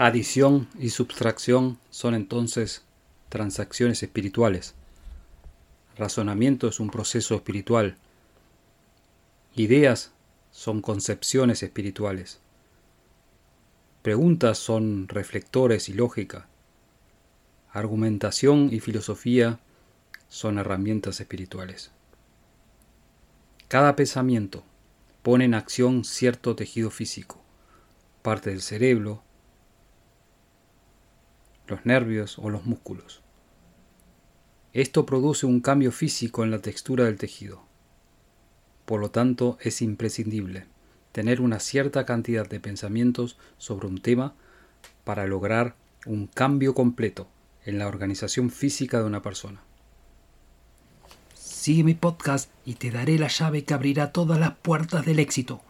Adición y subtracción son entonces transacciones espirituales. Razonamiento es un proceso espiritual. Ideas son concepciones espirituales. Preguntas son reflectores y lógica. Argumentación y filosofía son herramientas espirituales. Cada pensamiento pone en acción cierto tejido físico, parte del cerebro, los nervios o los músculos. Esto produce un cambio físico en la textura del tejido. Por lo tanto, es imprescindible tener una cierta cantidad de pensamientos sobre un tema para lograr un cambio completo en la organización física de una persona. Sigue mi podcast y te daré la llave que abrirá todas las puertas del éxito.